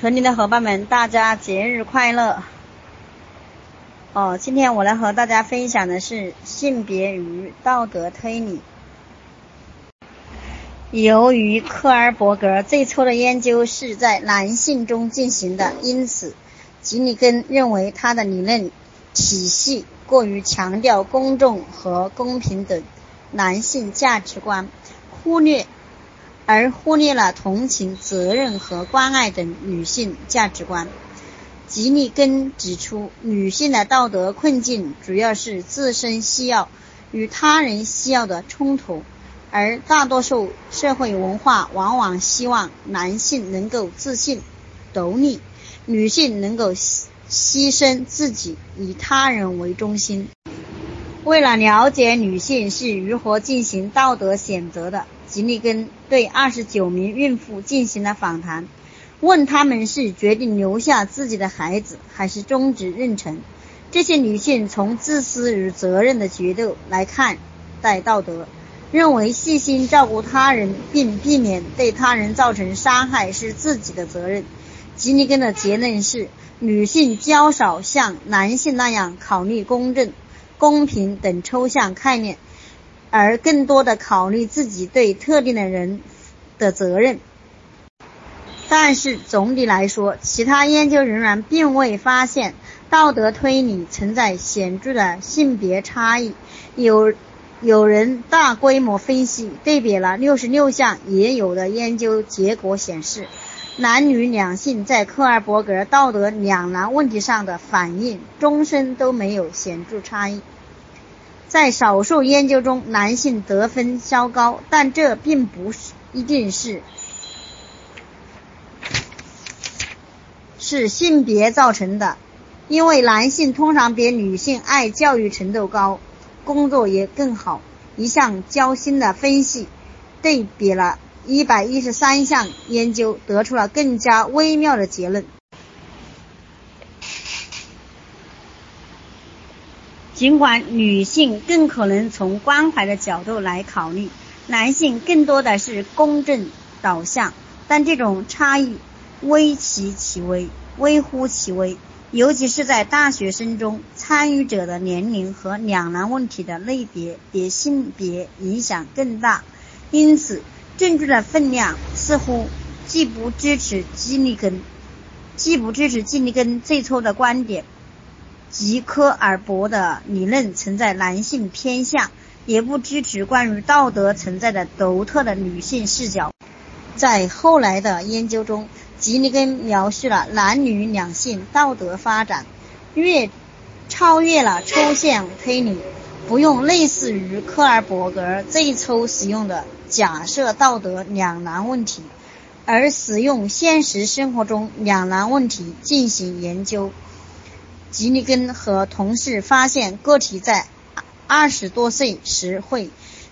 群里的伙伴们，大家节日快乐！哦，今天我来和大家分享的是性别与道德推理。由于科尔伯格最初的研究是在男性中进行的，因此吉尼根认为他的理论体系过于强调公正和公平等男性价值观，忽略。而忽略了同情、责任和关爱等女性价值观。吉利根指出，女性的道德困境主要是自身需要与他人需要的冲突，而大多数社会文化往往希望男性能够自信、独立，女性能够牺牲自己，以他人为中心。为了了解女性是如何进行道德选择的。吉利根对二十九名孕妇进行了访谈，问他们是决定留下自己的孩子，还是终止妊娠。这些女性从自私与责任的角度来看待道德，认为细心照顾他人并避免对他人造成伤害是自己的责任。吉利根的结论是，女性较少像男性那样考虑公正、公平等抽象概念。而更多的考虑自己对特定的人的责任，但是总体来说，其他研究人员并未发现道德推理存在显著的性别差异。有有人大规模分析对比了六十六项也有的研究结果显示，男女两性在科尔伯格道德两难问题上的反应，终身都没有显著差异。在少数研究中，男性得分稍高，但这并不是一定是是性别造成的，因为男性通常比女性爱教育程度高，工作也更好。一项较新的分析对比了一百一十三项研究，得出了更加微妙的结论。尽管女性更可能从关怀的角度来考虑，男性更多的是公正导向，但这种差异微其其微，微乎其微。尤其是在大学生中，参与者的年龄和两难问题的类别比性别影响更大。因此，证据的分量似乎既不支持基利根，既不支持基利根最初的观点。吉科尔伯的理论存在男性偏向，也不支持关于道德存在的独特的女性视角。在后来的研究中，吉尼根描述了男女两性道德发展，越超越了抽象推理，不用类似于科尔伯格最初使用的假设道德两难问题，而使用现实生活中两难问题进行研究。吉利根和同事发现，个体在二十多岁时会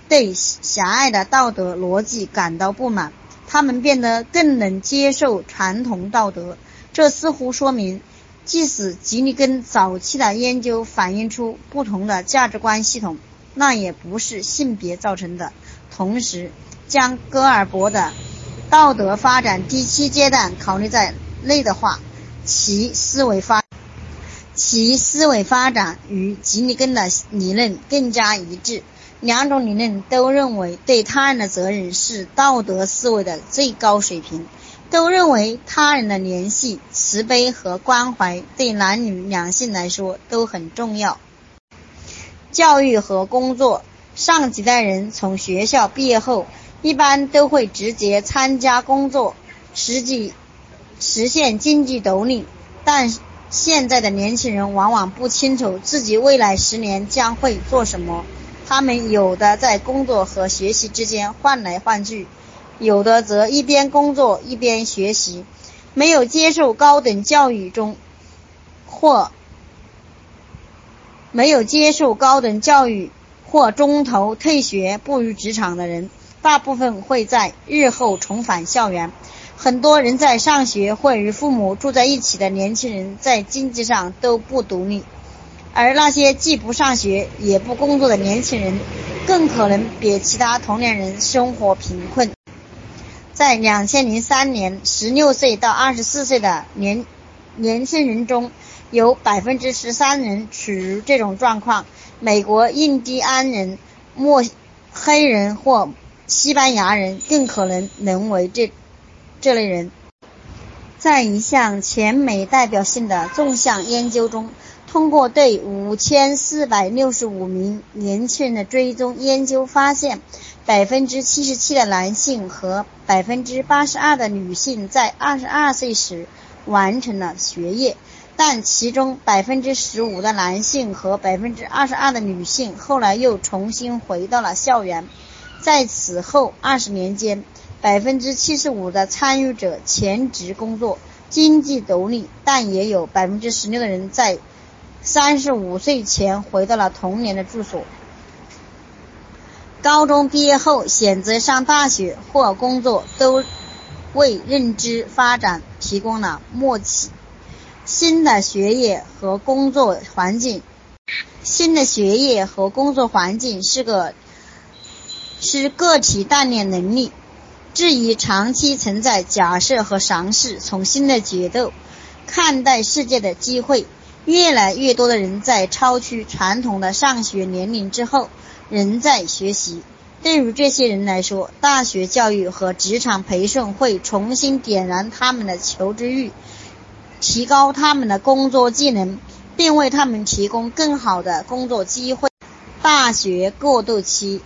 对狭隘的道德逻辑感到不满，他们变得更能接受传统道德。这似乎说明，即使吉利根早期的研究反映出不同的价值观系统，那也不是性别造成的。同时，将戈尔伯的道德发展第七阶段考虑在内的话，其思维发。其思维发展与吉利根的理论更加一致。两种理论都认为对他人的责任是道德思维的最高水平，都认为他人的联系、慈悲和关怀对男女两性来说都很重要。教育和工作，上几代人从学校毕业后，一般都会直接参加工作，实际实现经济独立，但。现在的年轻人往往不清楚自己未来十年将会做什么，他们有的在工作和学习之间换来换去，有的则一边工作一边学习。没有接受高等教育中，或没有接受高等教育或中途退学步入职场的人，大部分会在日后重返校园。很多人在上学或与父母住在一起的年轻人，在经济上都不独立，而那些既不上学也不工作的年轻人，更可能比其他同龄人生活贫困。在两千零三年，十六岁到二十四岁的年年轻人中，有百分之十三人处于这种状况。美国印第安人、墨黑人或西班牙人更可能沦为这这类人。在一项全美代表性的纵向研究中，通过对五千四百六十五名年轻人的追踪研究发现，百分之七十七的男性和百分之八十二的女性在二十二岁时完成了学业。但其中百分之十五的男性和百分之二十二的女性后来又重新回到了校园。在此后二十年间，百分之七十五的参与者全职工作，经济独立，但也有百分之十六的人在三十五岁前回到了童年的住所。高中毕业后选择上大学或工作，都为认知发展提供了默契。新的学业和工作环境，新的学业和工作环境是个是个体锻炼能力、质疑长期存在假设和尝试从新的角度看待世界的机会。越来越多的人在超出传统的上学年龄之后仍在学习。对于这些人来说，大学教育和职场培训会重新点燃他们的求知欲。提高他们的工作技能，并为他们提供更好的工作机会。大学过渡期，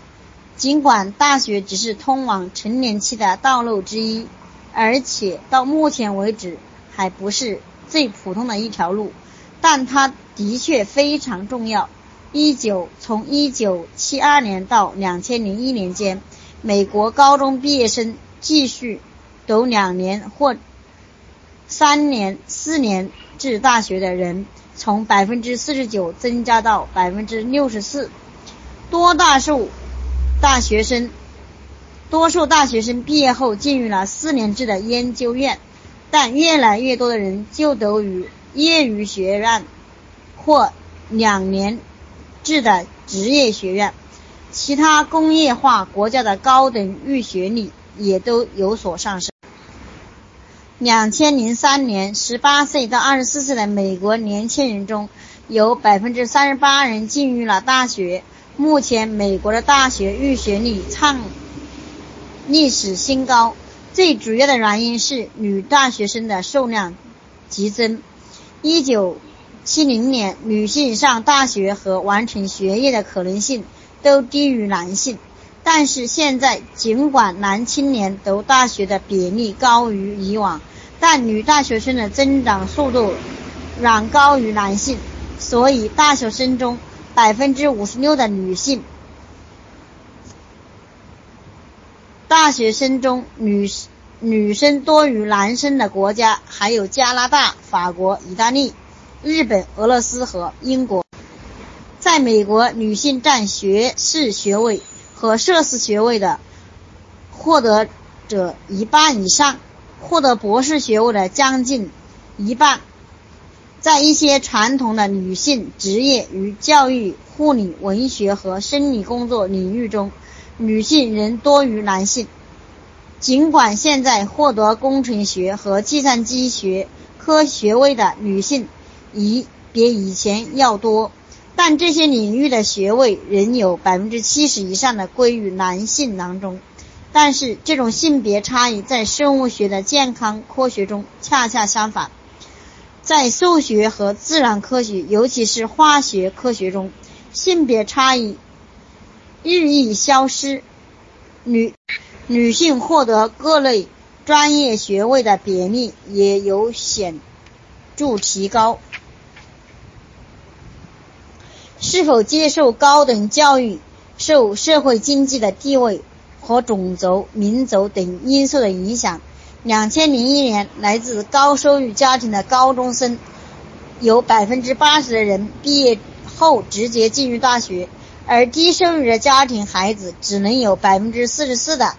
尽管大学只是通往成年期的道路之一，而且到目前为止还不是最普通的一条路，但它的确非常重要。一九从一九七二年到两千零一年间，美国高中毕业生继续读两年或。三年、四年制大学的人从百分之四十九增加到百分之六十四。多大数大学生，多数大学生毕业后进入了四年制的研究院，但越来越多的人就读于业余学院或两年制的职业学院。其他工业化国家的高等预学率也都有所上升。两千零三年，十八岁到二十四岁的美国年轻人中，有百分之三十八人进入了大学。目前，美国的大学预学率创历史新高。最主要的原因是女大学生的数量激增。一九七零年，女性上大学和完成学业的可能性都低于男性。但是现在，尽管男青年读大学的比例高于以往，但女大学生的增长速度远高于男性，所以大学生中百分之五十六的女性，大学生中女女生多于男生的国家还有加拿大、法国、意大利、日本、俄罗斯和英国。在美国，女性占学士学位和硕士学位的获得者一半以上。获得博士学位的将近一半，在一些传统的女性职业与教育、护理、文学和生理工作领域中，女性仍多于男性。尽管现在获得工程学和计算机学科学位的女性已比以前要多，但这些领域的学位仍有百分之七十以上的归于男性囊中。但是，这种性别差异在生物学的健康科学中恰恰相反。在数学和自然科学，尤其是化学科学中，性别差异日益消失，女女性获得各类专业学位的比例也有显著提高。是否接受高等教育，受社会经济的地位。和种族、民族等因素的影响。两千零一年，来自高收入家庭的高中生有百分之八十的人毕业后直接进入大学，而低收入的家庭孩子只能有百分之四十四的。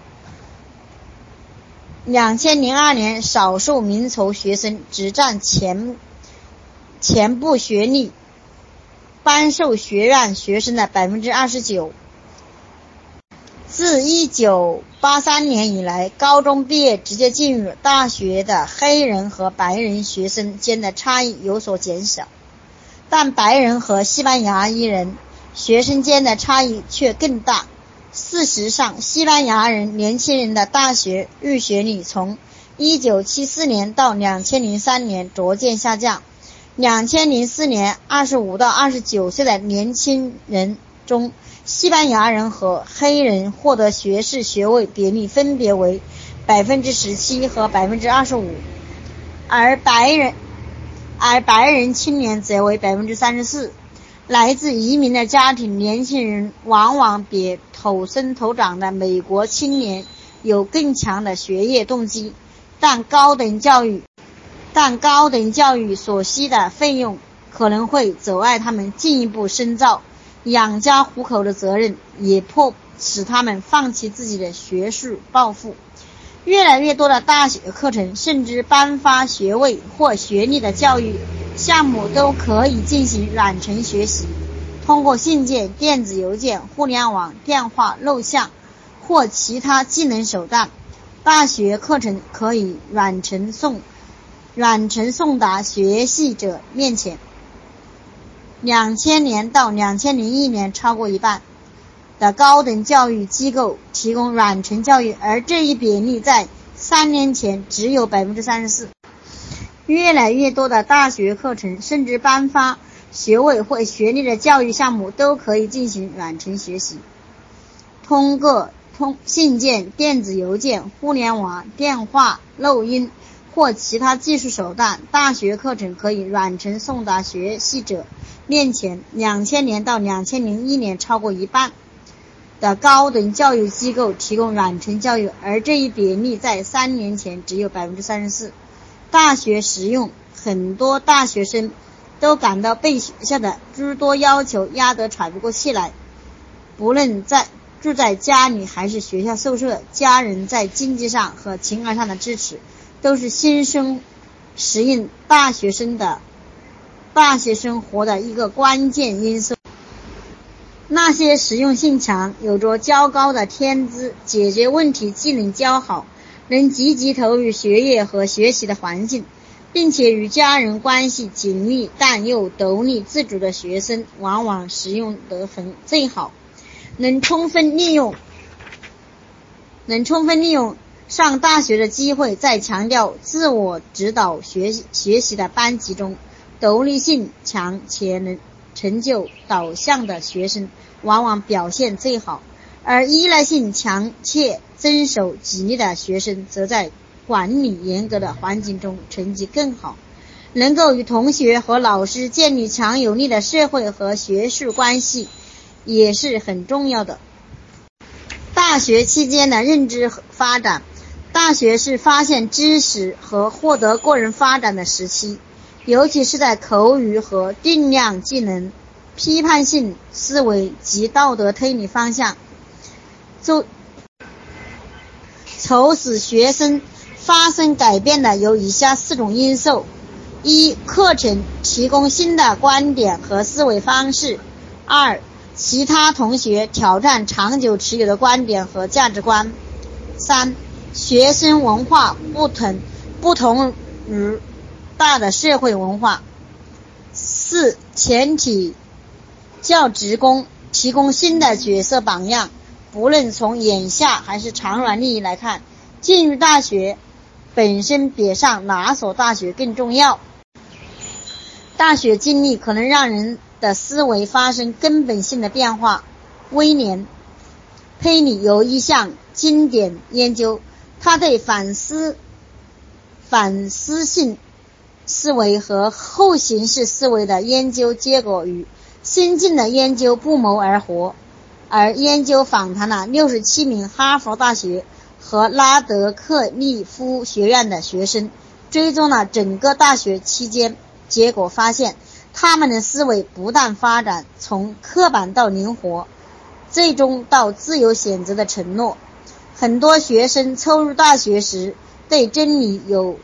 两千零二年，少数民族学生只占前前部学历颁授学院学生的百分之二十九。自1983年以来，高中毕业直接进入大学的黑人和白人学生间的差异有所减少，但白人和西班牙裔人学生间的差异却更大。事实上，西班牙人年轻人的大学入学率从1974年到2003年逐渐下降。2004年，25到29岁的年轻人中，西班牙人和黑人获得学士学位比例分别为百分之十七和百分之二十五，而白人而白人青年则为百分之三十四。来自移民的家庭年轻人往往比土生土长的美国青年有更强的学业动机，但高等教育。但高等教育所需的费用可能会阻碍他们进一步深造养家糊口的责任，也迫使他们放弃自己的学术抱负。越来越多的大学课程甚至颁发学位或学历的教育项目都可以进行远程学习，通过信件、电子邮件、互联网、电话、录像或其他技能手段，大学课程可以远程送。远程送达学习者面前。两千年到两千零一年，超过一半的高等教育机构提供远程教育，而这一比例在三年前只有百分之三十四。越来越多的大学课程，甚至颁发学位或学历的教育项目，都可以进行远程学习。通过通信件、电子邮件、互联网、电话、录音。或其他技术手段，大学课程可以远程送达学习者面前。两千年到两千零一年，超过一半的高等教育机构提供远程教育，而这一比例在三年前只有百分之三十四。大学实用，很多大学生都感到被学校的诸多要求压得喘不过气来。不论在住在家里还是学校宿舍，家人在经济上和情感上的支持。都是新生适应大学生的大学生活的一个关键因素。那些实用性强、有着较高的天资、解决问题技能较好、能积极投入学业和学习的环境，并且与家人关系紧密但又独立自主的学生，往往实用得很最好，能充分利用，能充分利用。上大学的机会，在强调自我指导学习学习的班级中，独立性强且能成就导向的学生往往表现最好；而依赖性强且遵守纪律的学生，则在管理严格的环境中成绩更好。能够与同学和老师建立强有力的社会和学术关系，也是很重要的。大学期间的认知发展。大学是发现知识和获得个人发展的时期，尤其是在口语和定量技能、批判性思维及道德推理方向，就促使学生发生改变的有以下四种因素：一、课程提供新的观点和思维方式；二、其他同学挑战长久持有的观点和价值观；三。学生文化不同，不同于大的社会文化。四、前提教职工提供新的角色榜样，不论从眼下还是长远利益来看，进入大学本身比上哪所大学更重要。大学经历可能让人的思维发生根本性的变化。威廉·佩里有一项经典研究。他对反思、反思性思维和后形式思维的研究结果与先进的研究不谋而合，而研究访谈了六十七名哈佛大学和拉德克利夫学院的学生，追踪了整个大学期间，结果发现他们的思维不断发展，从刻板到灵活，最终到自由选择的承诺。很多学生初入大学时对真理有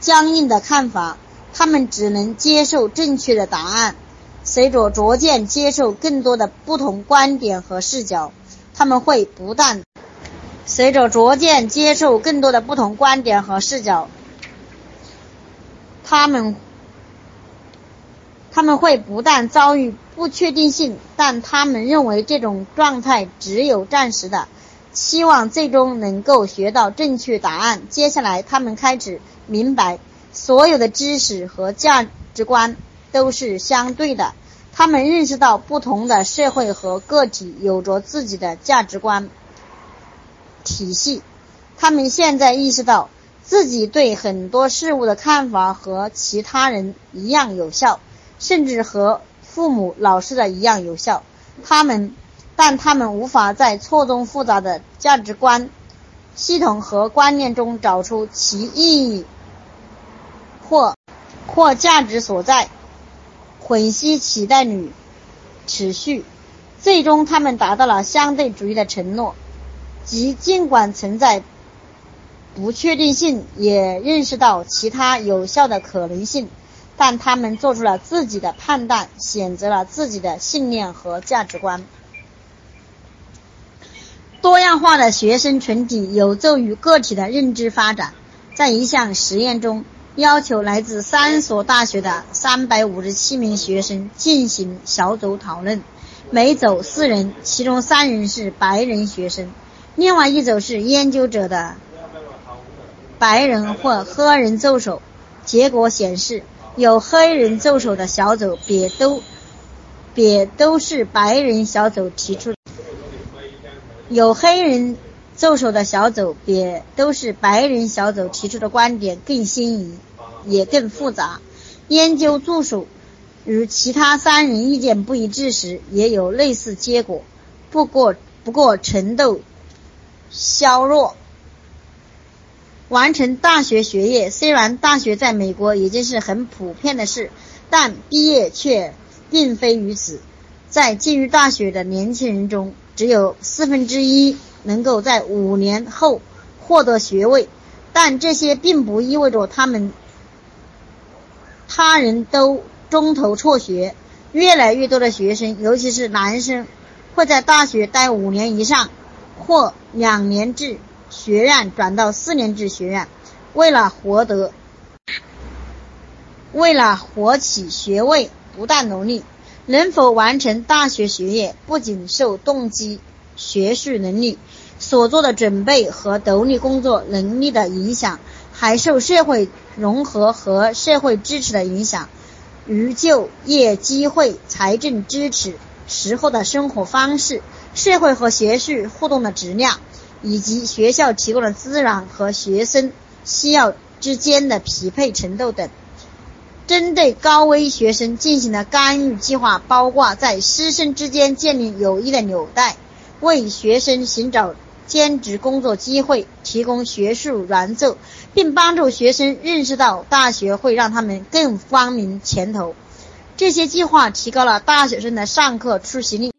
僵硬的看法，他们只能接受正确的答案。随着逐渐接受更多的不同观点和视角，他们会不断随着逐渐接受更多的不同观点和视角，他们他们会不断遭遇不确定性，但他们认为这种状态只有暂时的，希望最终能够学到正确答案。接下来，他们开始明白，所有的知识和价值观都是相对的。他们认识到，不同的社会和个体有着自己的价值观体系。他们现在意识到，自己对很多事物的看法和其他人一样有效，甚至和父母、老师的一样有效。他们，但他们无法在错综复杂的价值观系统和观念中找出其意义或或价值所在。混淆期待与持续，最终他们达到了相对主义的承诺，即尽管存在不确定性，也认识到其他有效的可能性，但他们做出了自己的判断，选择了自己的信念和价值观。多样化的学生群体有助于个体的认知发展。在一项实验中。要求来自三所大学的三百五十七名学生进行小组讨论，每组四人，其中三人是白人学生，另外一组是研究者的白人或黑人助手。结果显示，有黑人助手的小组别都别都是白人小组提出，有黑人。助手的小组别都是白人小组提出的观点更新颖，也更复杂。研究助手与其他三人意见不一致时，也有类似结果，不过不过程度削弱。完成大学学业，虽然大学在美国已经是很普遍的事，但毕业却并非如此。在进入大学的年轻人中，只有四分之一。能够在五年后获得学位，但这些并不意味着他们他人都中途辍学。越来越多的学生，尤其是男生，会在大学待五年以上，或两年制学院转到四年制学院，为了获得为了获取学位不断努力。能否完成大学学业，不仅受动机、学术能力。所做的准备和独立工作能力的影响，还受社会融合和社会支持的影响，如就业机会、财政支持、时候的生活方式、社会和学术互动的质量，以及学校提供的资源和学生需要之间的匹配程度等。针对高危学生进行的干预计划，包括在师生之间建立有益的纽带，为学生寻找。兼职工作机会，提供学术援助，并帮助学生认识到大学会让他们更光明前途。这些计划提高了大学生的上课出席率。